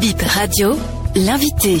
Bip Radio, l'invité.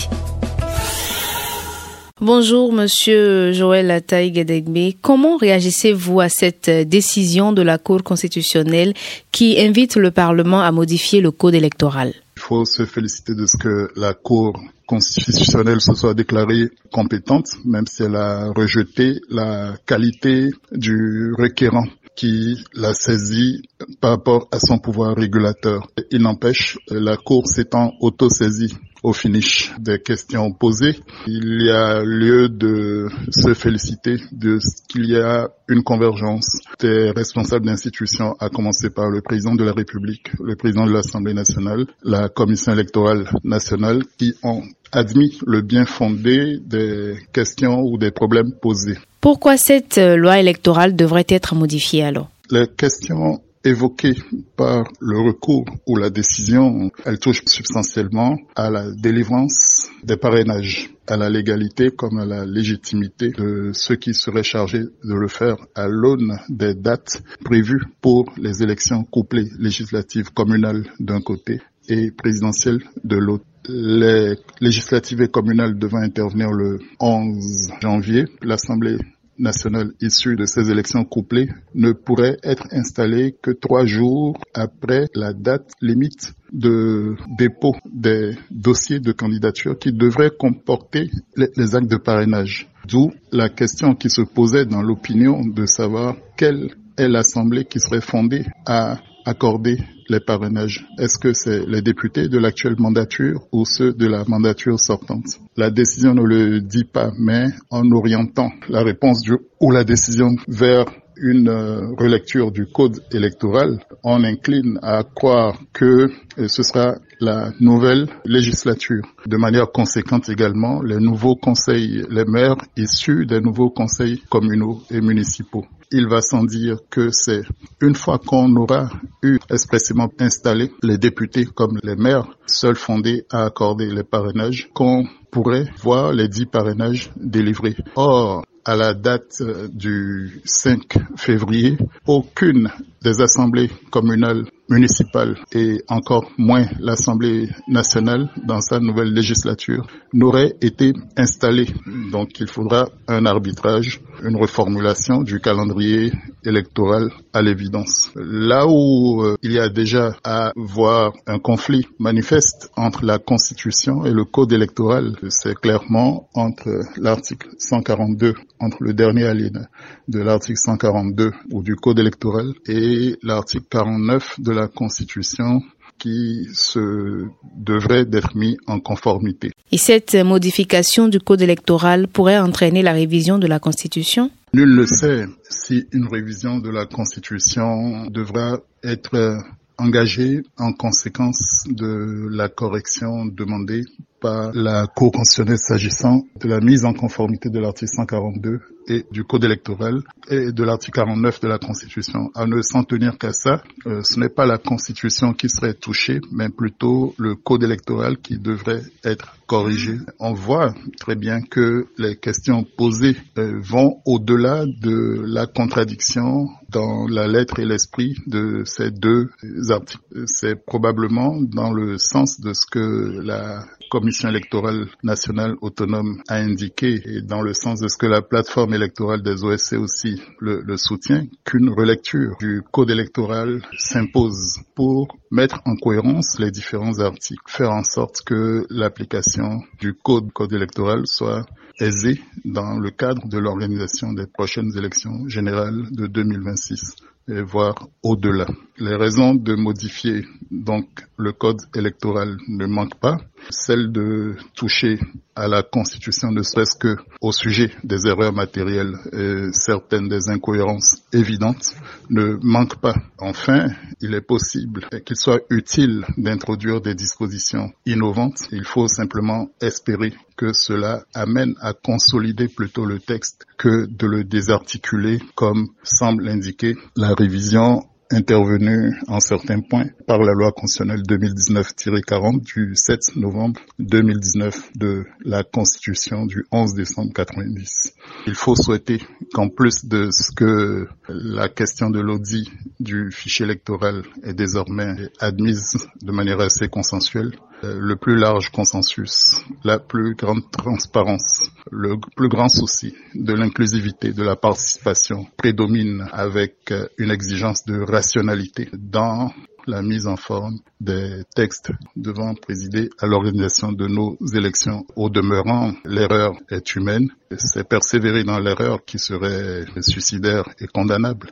Bonjour, monsieur Joël Ataï Comment réagissez-vous à cette décision de la Cour constitutionnelle qui invite le Parlement à modifier le code électoral? Il faut se féliciter de ce que la Cour constitutionnelle se soit déclarée compétente, même si elle a rejeté la qualité du requérant qui l'a saisi par rapport à son pouvoir régulateur. Il n'empêche, la Cour s'étant auto-saisie au finish des questions posées, il y a lieu de se féliciter de ce qu'il y a une convergence des responsables d'institutions, à commencer par le président de la République, le président de l'Assemblée nationale, la Commission électorale nationale, qui ont admis le bien fondé des questions ou des problèmes posés. Pourquoi cette euh, loi électorale devrait être modifiée alors? Les questions évoquées par le recours ou la décision, elles touchent substantiellement à la délivrance des parrainages, à la légalité comme à la légitimité de ceux qui seraient chargés de le faire à l'aune des dates prévues pour les élections couplées législatives communales d'un côté et présidentielles de l'autre. Les législatives et communales devant intervenir le 11 janvier, l'Assemblée nationale issue de ces élections couplées ne pourrait être installée que trois jours après la date limite de dépôt des dossiers de candidature qui devraient comporter les, actes de parrainage. D'où la question qui se posait dans l'opinion de savoir quelle est l'Assemblée qui serait fondée à accorder les parrainages. Est-ce que c'est les députés de l'actuelle mandature ou ceux de la mandature sortante? La décision ne le dit pas, mais en orientant la réponse du, ou la décision vers une euh, relecture du code électoral, on incline à croire que euh, ce sera la nouvelle législature. De manière conséquente également, les nouveaux conseils, les maires issus des nouveaux conseils communaux et municipaux il va sans dire que c'est une fois qu'on aura eu expressément installé les députés comme les maires, seuls fondés à accorder les parrainages, qu'on pourrait voir les dix parrainages délivrés. Or, à la date du 5 février, aucune des assemblées communales municipales et encore moins l'Assemblée nationale dans sa nouvelle législature n'aurait été installée. Donc il faudra un arbitrage, une reformulation du calendrier électoral à l'évidence. Là où euh, il y a déjà à voir un conflit manifeste entre la Constitution et le Code électoral, c'est clairement entre l'article 142, entre le dernier alinéa de l'article 142 ou du Code électoral et l'article 49 de la Constitution qui se devrait d'être mis en conformité. Et cette modification du code électoral pourrait entraîner la révision de la Constitution? Nul ne sait si une révision de la Constitution devra être engagée en conséquence de la correction demandée par la Cour constitutionnelle s'agissant de la mise en conformité de l'article 142 et du code électoral et de l'article 49 de la Constitution. À ne s'en tenir qu'à ça, euh, ce n'est pas la Constitution qui serait touchée, mais plutôt le code électoral qui devrait être corrigé. On voit très bien que les questions posées euh, vont au-delà de la contradiction dans la lettre et l'esprit de ces deux articles. C'est probablement dans le sens de ce que la Commission électorale nationale autonome a indiqué et dans le sens de ce que la plateforme électorale des OSC aussi le, le soutient, qu'une relecture du code électoral s'impose pour mettre en cohérence les différents articles, faire en sorte que l'application du code, code électoral soit aisée dans le cadre de l'organisation des prochaines élections générales de 2026 et voire au-delà. Les raisons de modifier donc le code électoral ne manquent pas. Celle de toucher à la Constitution ne serait-ce que au sujet des erreurs matérielles et certaines des incohérences évidentes ne manquent pas. Enfin, il est possible qu'il soit utile d'introduire des dispositions innovantes. Il faut simplement espérer que cela amène à consolider plutôt le texte que de le désarticuler comme semble l'indiquer la révision intervenu en certains points par la loi constitutionnelle 2019-40 du 7 novembre 2019 de la Constitution du 11 décembre 90. Il faut souhaiter qu'en plus de ce que la question de l'audit du fichier électoral est désormais admise de manière assez consensuelle, euh, le plus large consensus, la plus grande transparence, le plus grand souci de l'inclusivité, de la participation prédomine avec euh, une exigence de rationalité dans la mise en forme des textes devant présider à l'organisation de nos élections. Au demeurant, l'erreur est humaine. C'est persévérer dans l'erreur qui serait suicidaire et condamnable.